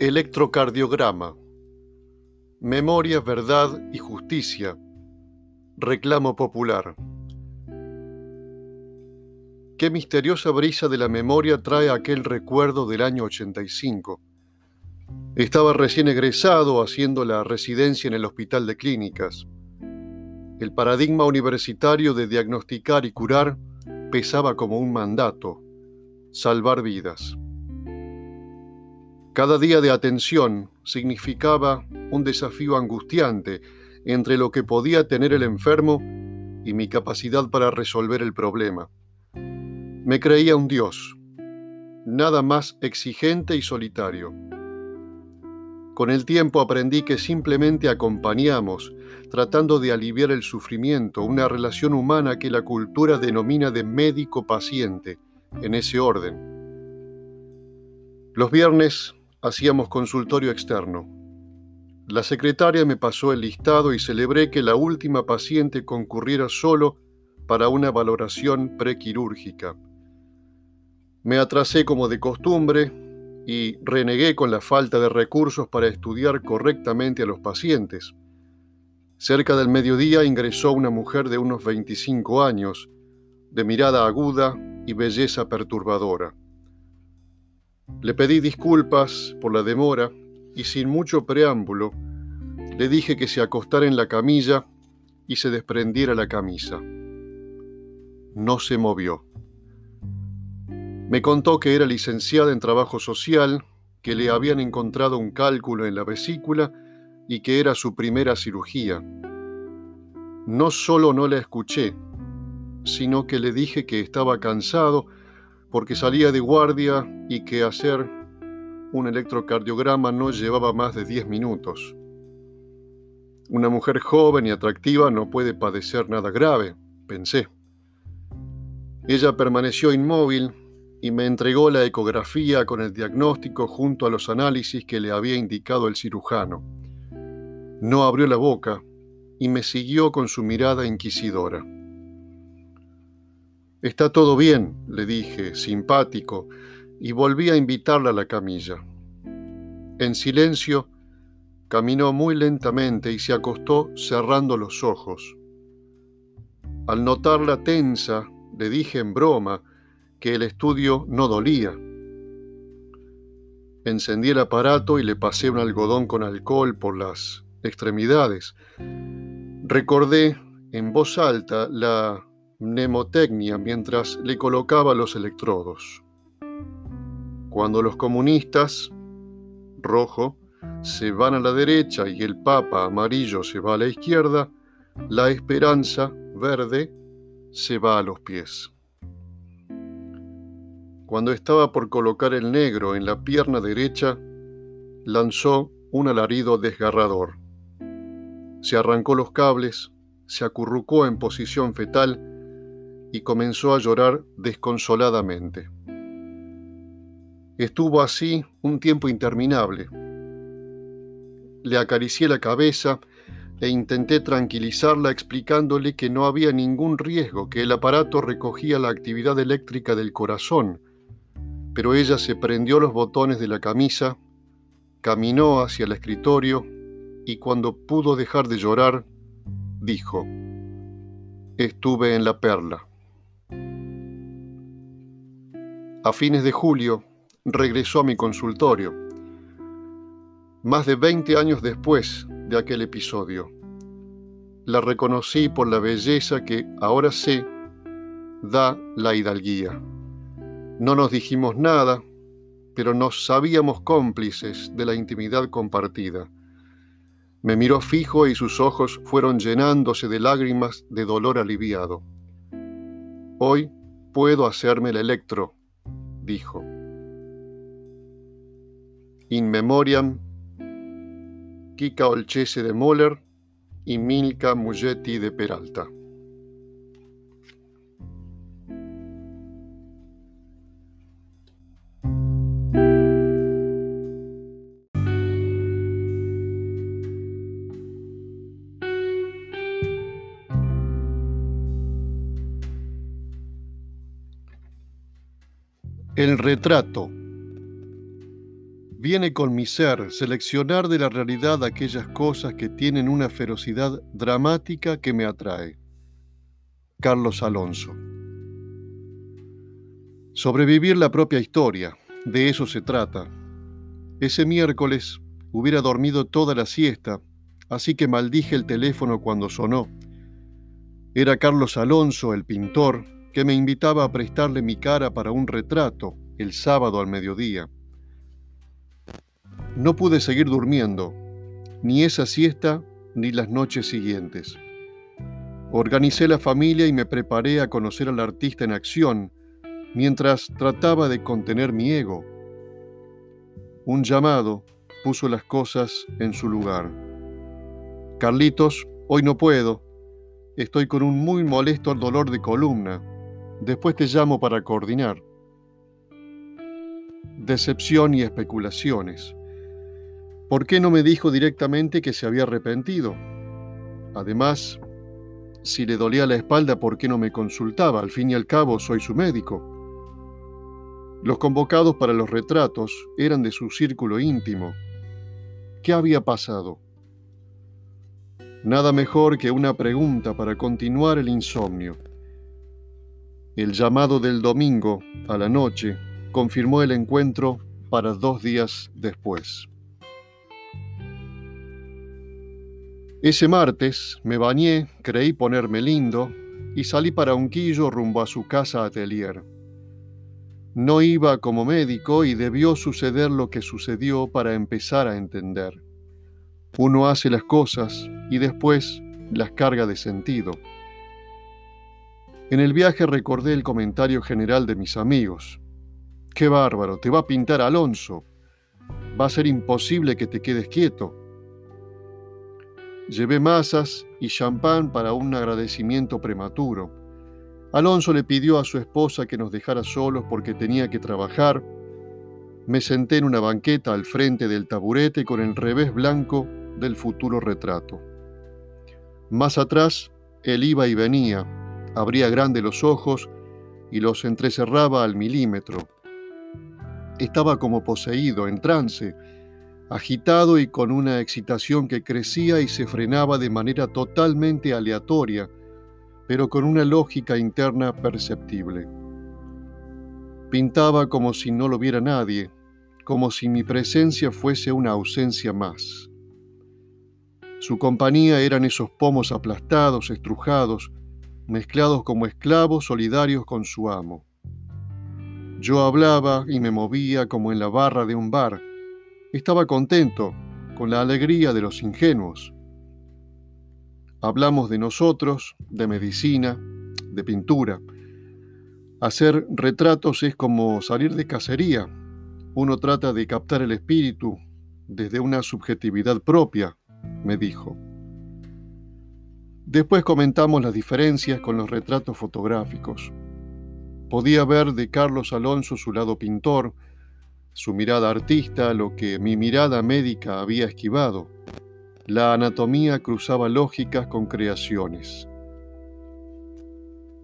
Electrocardiograma. Memoria, verdad y justicia. Reclamo popular. Qué misteriosa brisa de la memoria trae aquel recuerdo del año 85. Estaba recién egresado haciendo la residencia en el Hospital de Clínicas. El paradigma universitario de diagnosticar y curar pesaba como un mandato, salvar vidas. Cada día de atención significaba un desafío angustiante entre lo que podía tener el enfermo y mi capacidad para resolver el problema. Me creía un dios, nada más exigente y solitario. Con el tiempo aprendí que simplemente acompañamos, tratando de aliviar el sufrimiento, una relación humana que la cultura denomina de médico-paciente, en ese orden. Los viernes hacíamos consultorio externo. La secretaria me pasó el listado y celebré que la última paciente concurriera solo para una valoración prequirúrgica. Me atrasé como de costumbre y renegué con la falta de recursos para estudiar correctamente a los pacientes. Cerca del mediodía ingresó una mujer de unos 25 años, de mirada aguda y belleza perturbadora. Le pedí disculpas por la demora y sin mucho preámbulo le dije que se acostara en la camilla y se desprendiera la camisa. No se movió. Me contó que era licenciada en trabajo social, que le habían encontrado un cálculo en la vesícula y que era su primera cirugía. No solo no la escuché, sino que le dije que estaba cansado porque salía de guardia y que hacer un electrocardiograma no llevaba más de 10 minutos. Una mujer joven y atractiva no puede padecer nada grave, pensé. Ella permaneció inmóvil y me entregó la ecografía con el diagnóstico junto a los análisis que le había indicado el cirujano. No abrió la boca y me siguió con su mirada inquisidora. Está todo bien, le dije, simpático, y volví a invitarla a la camilla. En silencio, caminó muy lentamente y se acostó cerrando los ojos. Al notarla tensa, le dije en broma que el estudio no dolía. Encendí el aparato y le pasé un algodón con alcohol por las extremidades. Recordé en voz alta la mnemotecnia mientras le colocaba los electrodos. Cuando los comunistas, rojo, se van a la derecha y el Papa amarillo se va a la izquierda, la esperanza, verde, se va a los pies. Cuando estaba por colocar el negro en la pierna derecha, lanzó un alarido desgarrador. Se arrancó los cables, se acurrucó en posición fetal y comenzó a llorar desconsoladamente. Estuvo así un tiempo interminable. Le acaricié la cabeza e intenté tranquilizarla explicándole que no había ningún riesgo, que el aparato recogía la actividad eléctrica del corazón, pero ella se prendió los botones de la camisa, caminó hacia el escritorio y cuando pudo dejar de llorar, dijo, estuve en la perla. A fines de julio regresó a mi consultorio, más de 20 años después de aquel episodio. La reconocí por la belleza que ahora sé da la hidalguía. No nos dijimos nada, pero nos sabíamos cómplices de la intimidad compartida. Me miró fijo y sus ojos fueron llenándose de lágrimas de dolor aliviado. Hoy puedo hacerme el electro, dijo. In memoriam Kika Olchese de Moller y Milka Mugetti de Peralta. El retrato. Viene con mi ser seleccionar de la realidad aquellas cosas que tienen una ferocidad dramática que me atrae. Carlos Alonso. Sobrevivir la propia historia, de eso se trata. Ese miércoles hubiera dormido toda la siesta, así que maldije el teléfono cuando sonó. Era Carlos Alonso, el pintor, que me invitaba a prestarle mi cara para un retrato el sábado al mediodía. No pude seguir durmiendo, ni esa siesta ni las noches siguientes. Organicé la familia y me preparé a conocer al artista en acción, mientras trataba de contener mi ego. Un llamado puso las cosas en su lugar. Carlitos, hoy no puedo. Estoy con un muy molesto dolor de columna. Después te llamo para coordinar. Decepción y especulaciones. ¿Por qué no me dijo directamente que se había arrepentido? Además, si le dolía la espalda, ¿por qué no me consultaba? Al fin y al cabo, soy su médico. Los convocados para los retratos eran de su círculo íntimo. ¿Qué había pasado? Nada mejor que una pregunta para continuar el insomnio. El llamado del domingo a la noche confirmó el encuentro para dos días después. Ese martes me bañé, creí ponerme lindo y salí para Unquillo rumbo a su casa atelier. No iba como médico y debió suceder lo que sucedió para empezar a entender. Uno hace las cosas y después las carga de sentido. En el viaje recordé el comentario general de mis amigos. Qué bárbaro, te va a pintar Alonso. Va a ser imposible que te quedes quieto. Llevé masas y champán para un agradecimiento prematuro. Alonso le pidió a su esposa que nos dejara solos porque tenía que trabajar. Me senté en una banqueta al frente del taburete con el revés blanco del futuro retrato. Más atrás, él iba y venía, abría grande los ojos y los entrecerraba al milímetro. Estaba como poseído, en trance, agitado y con una excitación que crecía y se frenaba de manera totalmente aleatoria, pero con una lógica interna perceptible. Pintaba como si no lo viera nadie, como si mi presencia fuese una ausencia más. Su compañía eran esos pomos aplastados, estrujados, mezclados como esclavos solidarios con su amo. Yo hablaba y me movía como en la barra de un bar, estaba contento, con la alegría de los ingenuos. Hablamos de nosotros, de medicina, de pintura. Hacer retratos es como salir de cacería. Uno trata de captar el espíritu desde una subjetividad propia, me dijo. Después comentamos las diferencias con los retratos fotográficos. Podía ver de Carlos Alonso su lado pintor, su mirada artista, lo que mi mirada médica había esquivado. La anatomía cruzaba lógicas con creaciones.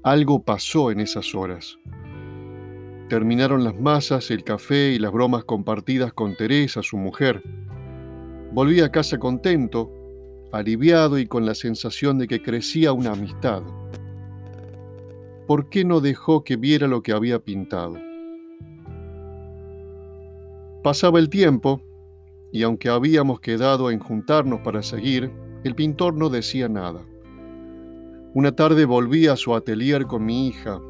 Algo pasó en esas horas. Terminaron las masas, el café y las bromas compartidas con Teresa, su mujer. Volví a casa contento, aliviado y con la sensación de que crecía una amistad. ¿Por qué no dejó que viera lo que había pintado? Pasaba el tiempo, y aunque habíamos quedado en juntarnos para seguir, el pintor no decía nada. Una tarde volví a su atelier con mi hija.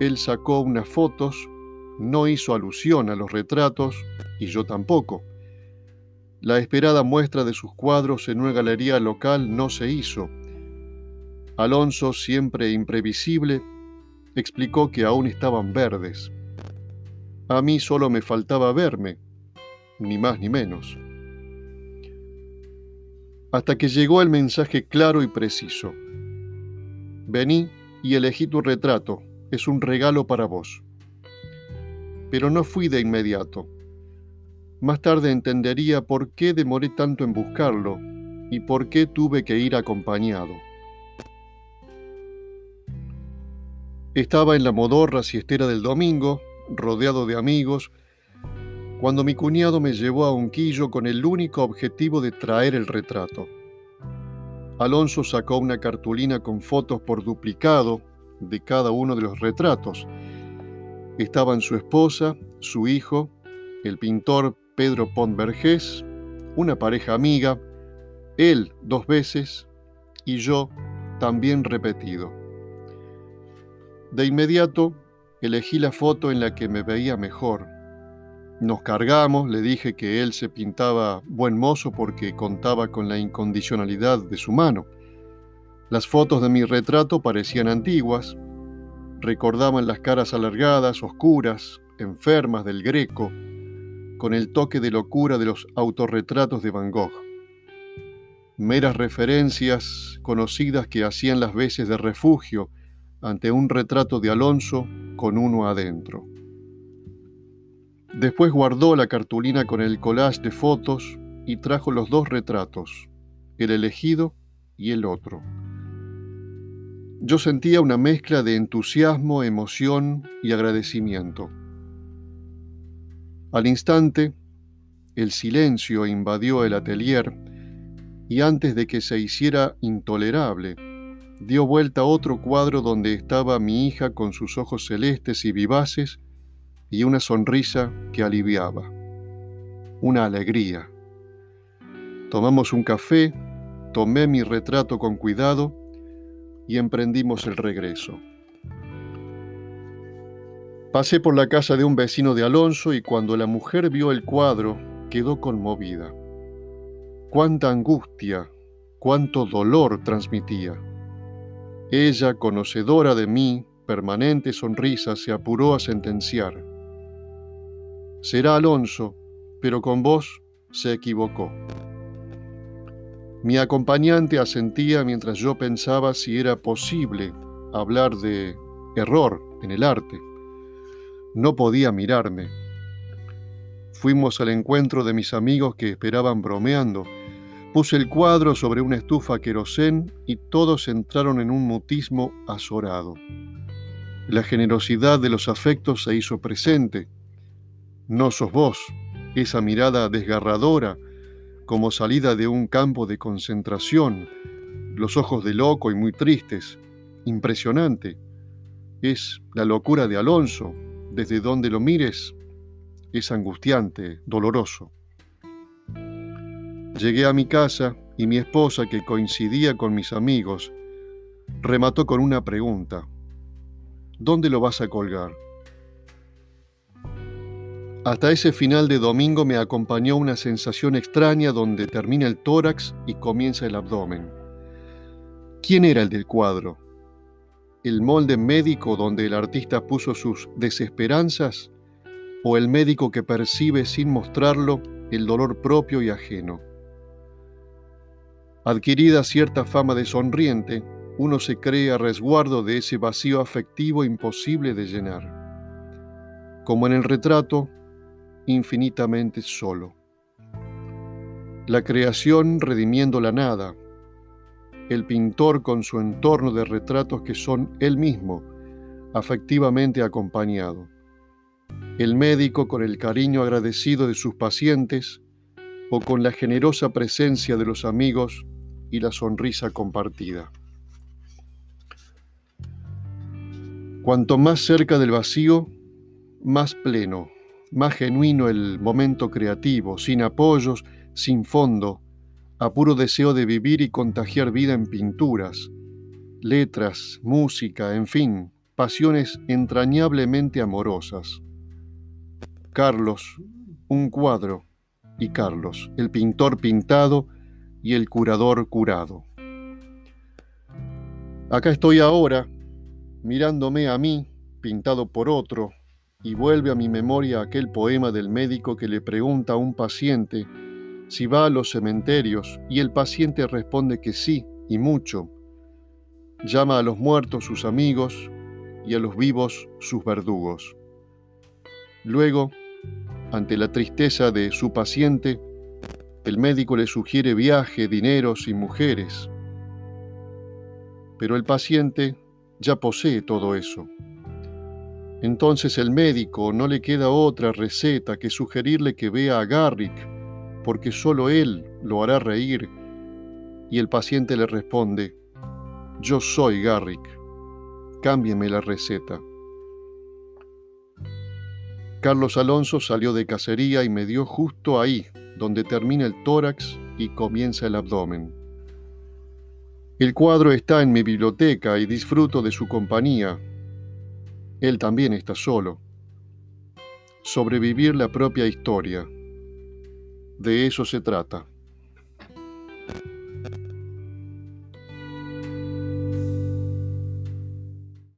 Él sacó unas fotos, no hizo alusión a los retratos, y yo tampoco. La esperada muestra de sus cuadros en una galería local no se hizo. Alonso, siempre imprevisible, explicó que aún estaban verdes. A mí solo me faltaba verme, ni más ni menos. Hasta que llegó el mensaje claro y preciso. Vení y elegí tu retrato, es un regalo para vos. Pero no fui de inmediato. Más tarde entendería por qué demoré tanto en buscarlo y por qué tuve que ir acompañado. Estaba en la modorra siestera del domingo rodeado de amigos, cuando mi cuñado me llevó a Unquillo con el único objetivo de traer el retrato. Alonso sacó una cartulina con fotos por duplicado de cada uno de los retratos. Estaban su esposa, su hijo, el pintor Pedro Pont Vergés, una pareja amiga, él dos veces y yo también repetido. De inmediato elegí la foto en la que me veía mejor. Nos cargamos, le dije que él se pintaba buen mozo porque contaba con la incondicionalidad de su mano. Las fotos de mi retrato parecían antiguas, recordaban las caras alargadas, oscuras, enfermas del greco, con el toque de locura de los autorretratos de Van Gogh. Meras referencias conocidas que hacían las veces de refugio ante un retrato de Alonso con uno adentro. Después guardó la cartulina con el collage de fotos y trajo los dos retratos, el elegido y el otro. Yo sentía una mezcla de entusiasmo, emoción y agradecimiento. Al instante, el silencio invadió el atelier y antes de que se hiciera intolerable, dio vuelta otro cuadro donde estaba mi hija con sus ojos celestes y vivaces y una sonrisa que aliviaba, una alegría. Tomamos un café, tomé mi retrato con cuidado y emprendimos el regreso. Pasé por la casa de un vecino de Alonso y cuando la mujer vio el cuadro quedó conmovida. Cuánta angustia, cuánto dolor transmitía. Ella, conocedora de mí, permanente sonrisa, se apuró a sentenciar. Será Alonso, pero con vos se equivocó. Mi acompañante asentía mientras yo pensaba si era posible hablar de error en el arte. No podía mirarme. Fuimos al encuentro de mis amigos que esperaban bromeando. Puse el cuadro sobre una estufa querosén y todos entraron en un mutismo azorado. La generosidad de los afectos se hizo presente. No sos vos, esa mirada desgarradora como salida de un campo de concentración, los ojos de loco y muy tristes, impresionante. Es la locura de Alonso, desde donde lo mires, es angustiante, doloroso. Llegué a mi casa y mi esposa, que coincidía con mis amigos, remató con una pregunta. ¿Dónde lo vas a colgar? Hasta ese final de domingo me acompañó una sensación extraña donde termina el tórax y comienza el abdomen. ¿Quién era el del cuadro? ¿El molde médico donde el artista puso sus desesperanzas? ¿O el médico que percibe sin mostrarlo el dolor propio y ajeno? Adquirida cierta fama de sonriente, uno se cree a resguardo de ese vacío afectivo imposible de llenar. Como en el retrato, infinitamente solo. La creación redimiendo la nada, el pintor con su entorno de retratos que son él mismo, afectivamente acompañado, el médico con el cariño agradecido de sus pacientes o con la generosa presencia de los amigos y la sonrisa compartida. Cuanto más cerca del vacío, más pleno, más genuino el momento creativo, sin apoyos, sin fondo, a puro deseo de vivir y contagiar vida en pinturas, letras, música, en fin, pasiones entrañablemente amorosas. Carlos, un cuadro, y Carlos, el pintor pintado y el curador curado. Acá estoy ahora, mirándome a mí, pintado por otro, y vuelve a mi memoria aquel poema del médico que le pregunta a un paciente si va a los cementerios y el paciente responde que sí y mucho. Llama a los muertos sus amigos y a los vivos sus verdugos. Luego, ante la tristeza de su paciente, el médico le sugiere viaje, dineros y mujeres. Pero el paciente ya posee todo eso Entonces el médico no le queda otra receta que sugerirle que vea a Garrick, porque solo él lo hará reír. Y el paciente le responde, yo soy Garrick, cámbieme la receta. Carlos Alonso salió de cacería y me dio justo ahí, donde termina el tórax y comienza el abdomen. El cuadro está en mi biblioteca y disfruto de su compañía. Él también está solo. Sobrevivir la propia historia. De eso se trata.